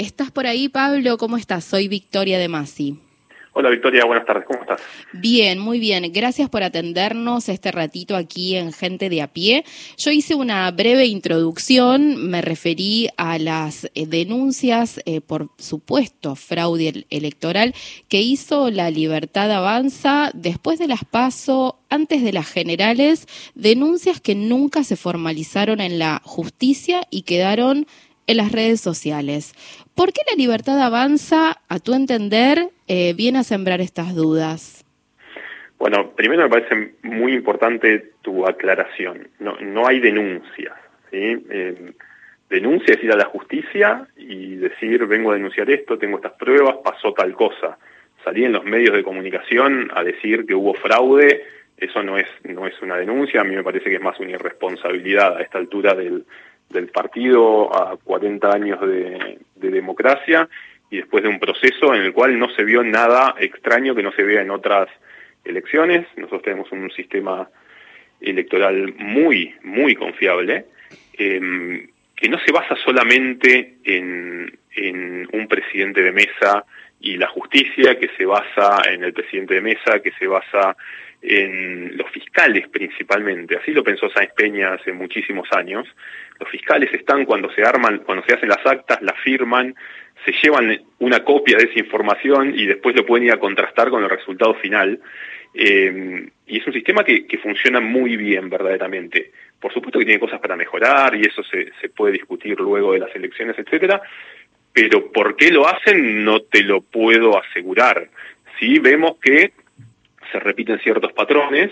¿Estás por ahí, Pablo? ¿Cómo estás? Soy Victoria de Masi. Hola Victoria, buenas tardes, ¿cómo estás? Bien, muy bien. Gracias por atendernos este ratito aquí en Gente de a pie. Yo hice una breve introducción, me referí a las eh, denuncias eh, por supuesto fraude electoral que hizo la Libertad Avanza después de las PASO, antes de las generales, denuncias que nunca se formalizaron en la justicia y quedaron en las redes sociales. ¿Por qué la libertad avanza, a tu entender, eh, viene a sembrar estas dudas? Bueno, primero me parece muy importante tu aclaración. No, no hay denuncias. ¿sí? Eh, denuncia es ir a la justicia y decir, vengo a denunciar esto, tengo estas pruebas, pasó tal cosa. Salir en los medios de comunicación a decir que hubo fraude, eso no es, no es una denuncia, a mí me parece que es más una irresponsabilidad a esta altura del, del partido a 40 años de, democracia y después de un proceso en el cual no se vio nada extraño que no se vea en otras elecciones. Nosotros tenemos un sistema electoral muy, muy confiable, em, que no se basa solamente en, en un presidente de mesa y la justicia, que se basa en el presidente de mesa, que se basa en los fiscales principalmente. Así lo pensó Sáenz Peña hace muchísimos años. Los fiscales están cuando se arman, cuando se hacen las actas, las firman, se llevan una copia de esa información y después lo pueden ir a contrastar con el resultado final. Eh, y es un sistema que, funciona muy bien verdaderamente. Por supuesto que tiene cosas para mejorar y eso se, se puede discutir luego de las elecciones, etcétera. Pero por qué lo hacen no te lo puedo asegurar. Sí vemos que se repiten ciertos patrones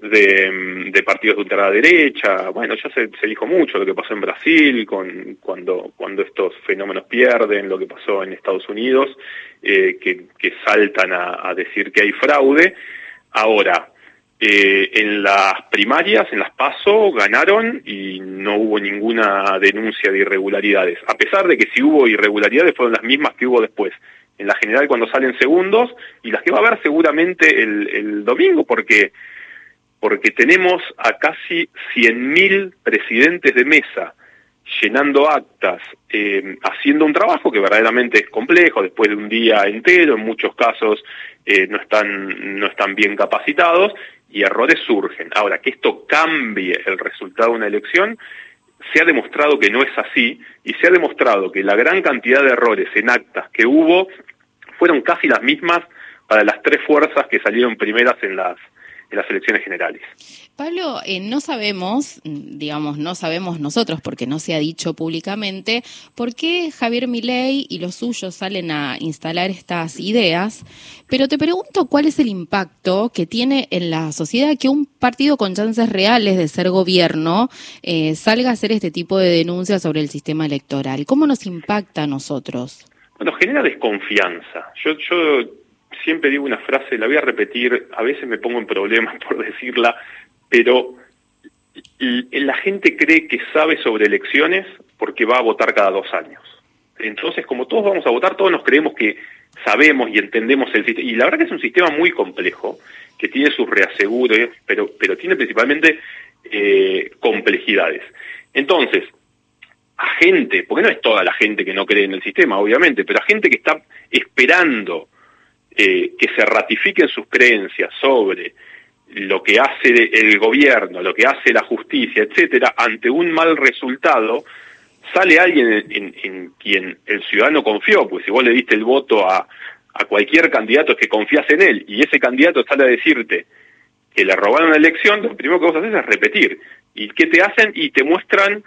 de, partidos de ultraderecha. Bueno, ya se, se, dijo mucho lo que pasó en Brasil con cuando cuando estos fenómenos pierden, lo que pasó en Estados Unidos, eh, que, que, saltan a, a, decir que hay fraude. Ahora, eh, en las primarias, en las PASO, ganaron y no hubo ninguna denuncia de irregularidades. A pesar de que si hubo irregularidades fueron las mismas que hubo después en la general cuando salen segundos y las que va a haber seguramente el, el domingo porque porque tenemos a casi 100.000 presidentes de mesa llenando actas, eh, haciendo un trabajo que verdaderamente es complejo, después de un día entero, en muchos casos eh, no, están, no están bien capacitados y errores surgen. Ahora, que esto cambie el resultado de una elección, se ha demostrado que no es así y se ha demostrado que la gran cantidad de errores en actas que hubo fueron casi las mismas para las tres fuerzas que salieron primeras en las en las elecciones generales. Pablo, eh, no sabemos, digamos, no sabemos nosotros, porque no se ha dicho públicamente, por qué Javier Milei y los suyos salen a instalar estas ideas, pero te pregunto cuál es el impacto que tiene en la sociedad que un partido con chances reales de ser gobierno eh, salga a hacer este tipo de denuncias sobre el sistema electoral. ¿Cómo nos impacta a nosotros? Bueno, genera desconfianza. Yo, yo siempre digo una frase, la voy a repetir, a veces me pongo en problemas por decirla, pero la gente cree que sabe sobre elecciones porque va a votar cada dos años. Entonces, como todos vamos a votar, todos nos creemos que sabemos y entendemos el sistema. Y la verdad que es un sistema muy complejo, que tiene sus reaseguros, pero, pero tiene principalmente eh, complejidades. Entonces, a gente, porque no es toda la gente que no cree en el sistema, obviamente, pero a gente que está esperando eh, que se ratifiquen sus creencias sobre lo que hace el gobierno, lo que hace la justicia, etcétera, ante un mal resultado, sale alguien en, en, quien el ciudadano confió, pues si vos le diste el voto a, a cualquier candidato que confías en él, y ese candidato sale a decirte que le robaron la elección, lo primero que vos haces es repetir. ¿Y qué te hacen? Y te muestran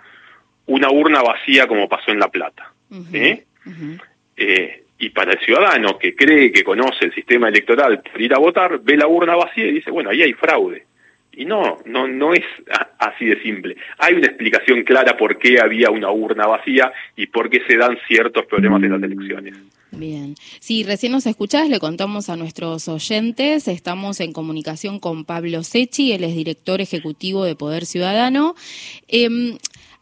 una urna vacía como pasó en La Plata. ¿eh? Eh, y para el ciudadano que cree que conoce el sistema electoral ir a votar, ve la urna vacía y dice, bueno, ahí hay fraude. Y no, no, no es así de simple. Hay una explicación clara por qué había una urna vacía y por qué se dan ciertos problemas en las elecciones. Bien. Si recién nos escuchás, le contamos a nuestros oyentes. Estamos en comunicación con Pablo Sechi, él es director ejecutivo de Poder Ciudadano. Eh,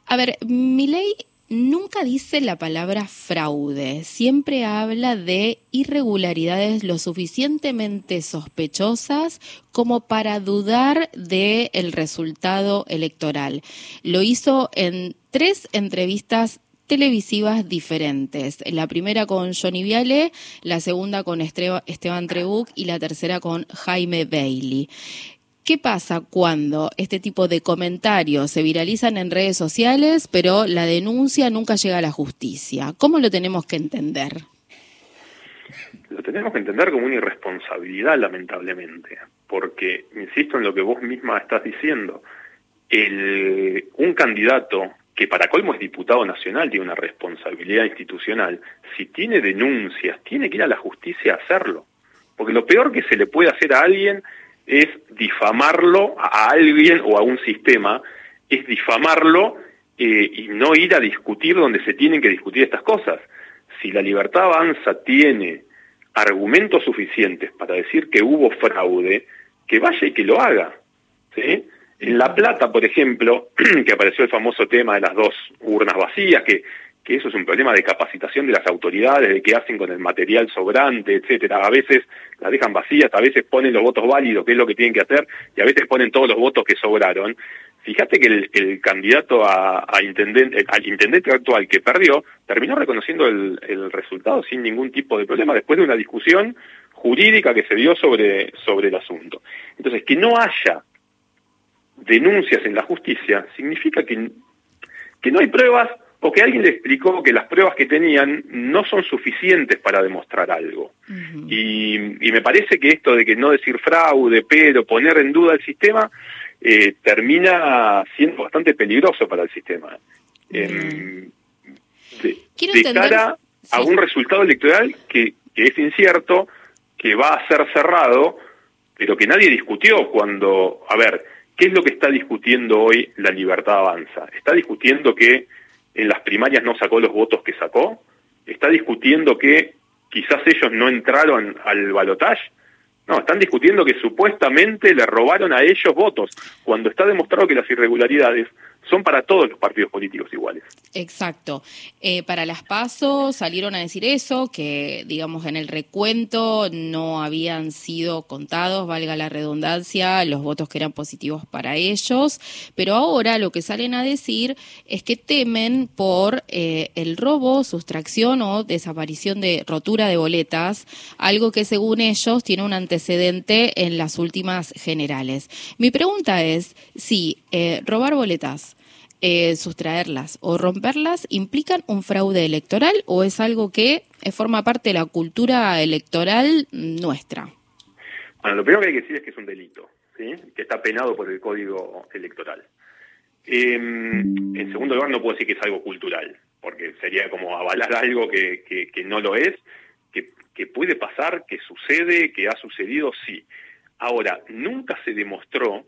a ver, mi ley nunca dice la palabra fraude, siempre habla de irregularidades lo suficientemente sospechosas como para dudar del resultado electoral. Lo hizo en tres entrevistas televisivas diferentes. La primera con Johnny Viale, la segunda con Esteban Trebuch y la tercera con Jaime Bailey. ¿Qué pasa cuando este tipo de comentarios se viralizan en redes sociales, pero la denuncia nunca llega a la justicia? ¿Cómo lo tenemos que entender? Lo tenemos que entender como una irresponsabilidad, lamentablemente, porque, insisto en lo que vos misma estás diciendo, el, un candidato que para colmo es diputado nacional, tiene una responsabilidad institucional, si tiene denuncias, tiene que ir a la justicia a hacerlo. Porque lo peor que se le puede hacer a alguien es difamarlo a alguien o a un sistema, es difamarlo eh, y no ir a discutir donde se tienen que discutir estas cosas. Si la libertad avanza tiene argumentos suficientes para decir que hubo fraude, que vaya y que lo haga. En La Plata, por ejemplo, que apareció el famoso tema de las dos urnas vacías, que que eso es un problema de capacitación de las autoridades, de qué hacen con el material sobrante, etcétera. A veces las dejan vacías, a veces ponen los votos válidos, que es lo que tienen que hacer, y a veces ponen todos los votos que sobraron. Fíjate que el, candidato a, intendente, al intendente actual que perdió, terminó reconociendo el, el resultado sin ningún tipo de problema, después de una discusión jurídica que se dio sobre, sobre el asunto. Entonces, que no haya denuncias en la justicia significa que, que no hay pruebas porque alguien le explicó que las pruebas que tenían no son suficientes para demostrar algo. y, me parece que esto de que no decir fraude, pero poner en duda el sistema, eh, termina siendo bastante peligroso para el sistema. Eh, de, cara a un resultado electoral que, que es incierto, que va a ser cerrado, pero que nadie discutió cuando, a ver, ¿qué es lo que está discutiendo hoy la libertad avanza? Está discutiendo que en las primarias no sacó los votos que sacó, está discutiendo que quizás ellos no entraron al balotaje, no, están discutiendo que supuestamente le robaron a ellos votos, cuando está demostrado que las irregularidades son para todos los partidos políticos iguales. Exacto. Eh, para las PASO salieron a decir eso, que digamos en el recuento no habían sido contados, valga la redundancia, los votos que eran positivos para ellos, pero ahora lo que salen a decir es que temen por eh, el robo, sustracción o desaparición de rotura de boletas, algo que según ellos tiene un antecedente en las últimas generales. Mi pregunta es si eh, robar boletas eh, sustraerlas o romperlas implican un fraude electoral o es algo que eh, forma parte de la cultura electoral nuestra? Bueno, lo primero que hay que decir es que es un delito, ¿sí? que está penado por el Código Electoral. Em, en segundo lugar, no puedo decir que es algo cultural, porque sería como avalar algo que, que, no lo es, que, que puede pasar, que sucede, que ha sucedido, sí. Ahora, nunca se demostró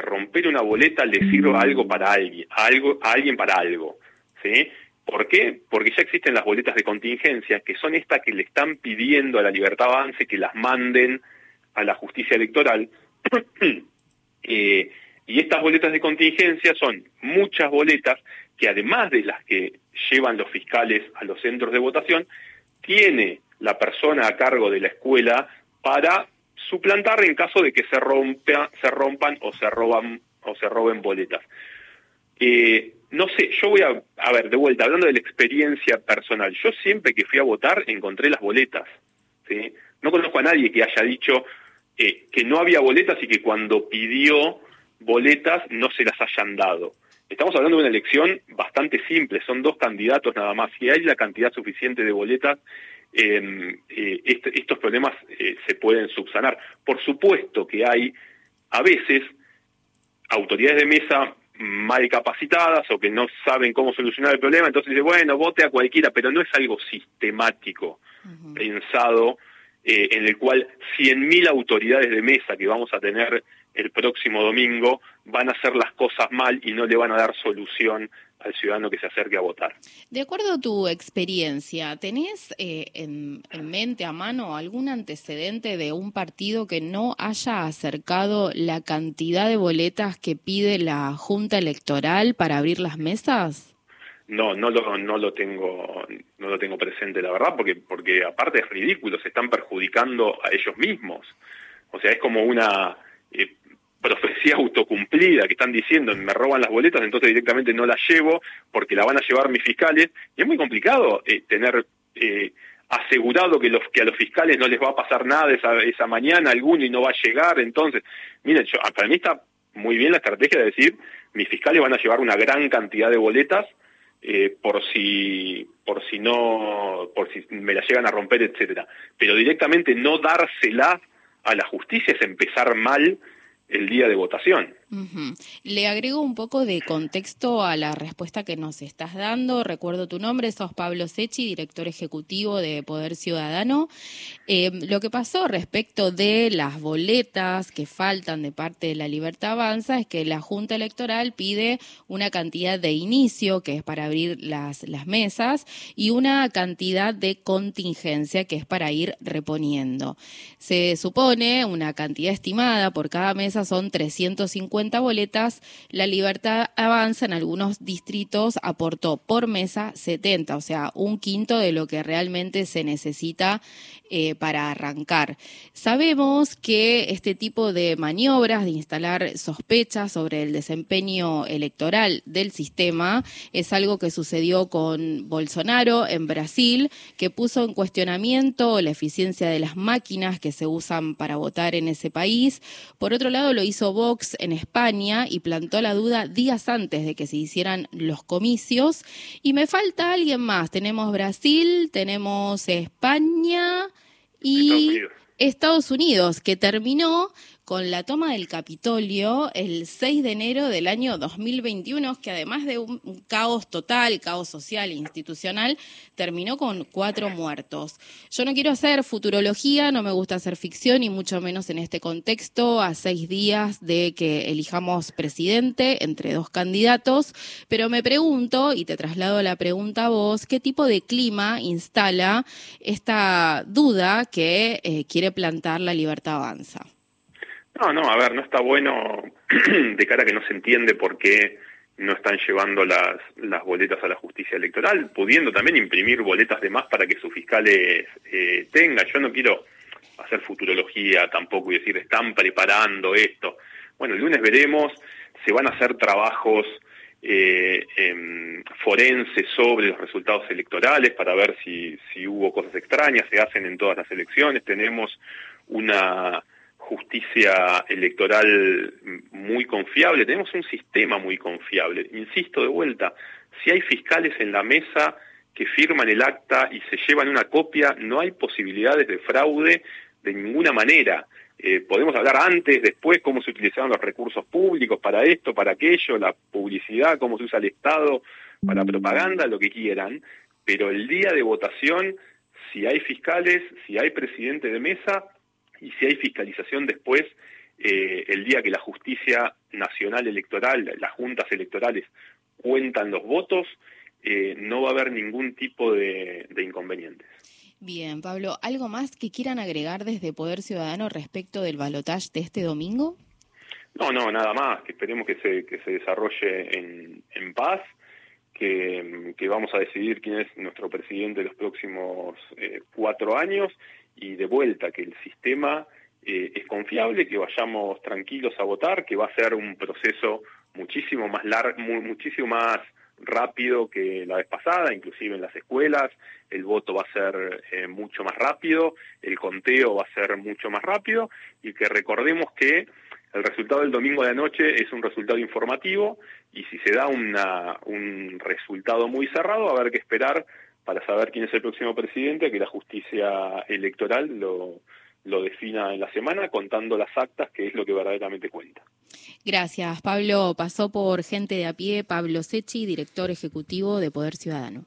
romper una boleta le sirva algo para alguien, a, algo, a alguien para algo. ¿sí? ¿Por qué? Porque ya existen las boletas de contingencia, que son estas que le están pidiendo a la libertad avance que las manden a la justicia electoral. Eh, y estas boletas de contingencia son muchas boletas que además de las que llevan los fiscales a los centros de votación, tiene la persona a cargo de la escuela para suplantar en caso de que se, rompa, se rompan o se roban o se roben boletas. Eh, no sé, yo voy a, a ver, de vuelta, hablando de la experiencia personal, yo siempre que fui a votar encontré las boletas. No conozco a nadie que haya dicho eh, que no había boletas y que cuando pidió boletas no se las hayan dado. Estamos hablando de una elección bastante simple, son dos candidatos nada más. Si hay la cantidad suficiente de boletas, eh, estos problemas eh, se pueden subsanar. Por supuesto que hay a veces autoridades de mesa mal capacitadas o que no saben cómo solucionar el problema, entonces dice, bueno, vote a cualquiera, pero no es algo sistemático, pensado, eh, en el cual 100.000 autoridades de mesa que vamos a tener el próximo domingo van a hacer las cosas mal y no le van a dar solución al ciudadano que se acerque a votar. De acuerdo a tu experiencia, ¿tenés eh, en, mente a mano algún antecedente de un partido que no haya acercado la cantidad de boletas que pide la Junta Electoral para abrir las mesas? No, no lo, no lo tengo, no lo tengo presente, la verdad, porque, porque aparte es ridículo, se están perjudicando a ellos mismos. O sea, es como una, eh, profecía autocumplida, que están diciendo me roban las boletas, entonces directamente no las llevo porque la van a llevar mis fiscales. Y es muy complicado eh, tener eh, asegurado que, los, que a los fiscales no les va a pasar nada esa, esa mañana alguno y no va a llegar. Entonces, miren, yo, para mí está muy bien la estrategia de decir, mis fiscales van a llevar una gran cantidad de boletas eh, por si por si no por si me la llegan a romper etcétera. Pero directamente no dársela a la justicia es empezar mal el día de votación le agrego un poco de contexto a la respuesta que nos estás dando. Recuerdo tu nombre, sos Pablo Sechi, director ejecutivo de Poder Ciudadano. Eh, lo que pasó respecto de las boletas que faltan de parte de la Libertad Avanza es que la Junta Electoral pide una cantidad de inicio, que es para abrir las, las mesas, y una cantidad de contingencia, que es para ir reponiendo. Se supone una cantidad estimada por cada mesa son 350 boletas, la Libertad Avanza en algunos distritos aportó por mesa 70, o sea, un quinto de lo que realmente se necesita eh, para arrancar. Sabemos que este tipo de maniobras de instalar sospechas sobre el desempeño electoral del sistema es algo que sucedió con Bolsonaro en Brasil, que puso en cuestionamiento la eficiencia de las máquinas que se usan para votar en ese país. Por otro lado, lo hizo Vox en España España y plantó la duda días antes de que se hicieran los comicios. Y me falta alguien más. Tenemos Brasil, tenemos España y Estados Unidos, que terminó con la toma del Capitolio el 6 de enero del año 2021, que además de un, caos total, caos social e institucional, terminó con cuatro muertos. Yo no quiero hacer futurología, no me gusta hacer ficción y mucho menos en este contexto, a seis días de que elijamos presidente entre dos candidatos, pero me pregunto, y te traslado la pregunta a vos, ¿qué tipo de clima instala esta duda que eh, quiere plantar la libertad avanza? No, no, a ver, no está bueno de cara a que no se entiende por qué no están llevando las, las boletas a la justicia electoral, pudiendo también imprimir boletas de más para que sus fiscales eh, tengan. Yo no quiero hacer futurología tampoco y decir, están preparando esto. Bueno, el lunes veremos, se van a hacer trabajos eh, forenses sobre los resultados electorales para ver si, si hubo cosas extrañas, se hacen en todas las elecciones, tenemos una justicia electoral muy confiable, tenemos un sistema muy confiable. Insisto de vuelta, si hay fiscales en la mesa que firman el acta y se llevan una copia, no hay posibilidades de fraude de ninguna manera. Eh, podemos hablar antes, después, cómo se utilizaron los recursos públicos para esto, para aquello, la publicidad, cómo se usa el Estado para propaganda, lo que quieran, pero el día de votación, si hay fiscales, si hay presidente de mesa, y si hay fiscalización después, eh, el día que la justicia nacional electoral, las juntas electorales cuentan los votos, eh, no va a haber ningún tipo de, inconvenientes. Bien, Pablo, ¿algo más que quieran agregar desde Poder Ciudadano respecto del balotaje de este domingo? No, no, nada más, que esperemos que se, que se desarrolle en, en paz, que, que, vamos a decidir quién es nuestro presidente los próximos eh, cuatro años y de vuelta que el sistema eh, es confiable, que vayamos tranquilos a votar, que va a ser un proceso muchísimo más largo, muchísimo más rápido que la vez pasada, inclusive en las escuelas, el voto va a ser eh, mucho más rápido, el conteo va a ser mucho más rápido y que recordemos que el resultado del domingo de la noche es un resultado informativo y si se da una, un resultado muy cerrado, a haber que esperar para saber quién es el próximo presidente, que la justicia electoral lo, lo defina en la semana, contando las actas, que es lo que verdaderamente cuenta. Gracias, Pablo. Pasó por gente de a pie, Pablo Sechi, director ejecutivo de Poder Ciudadano.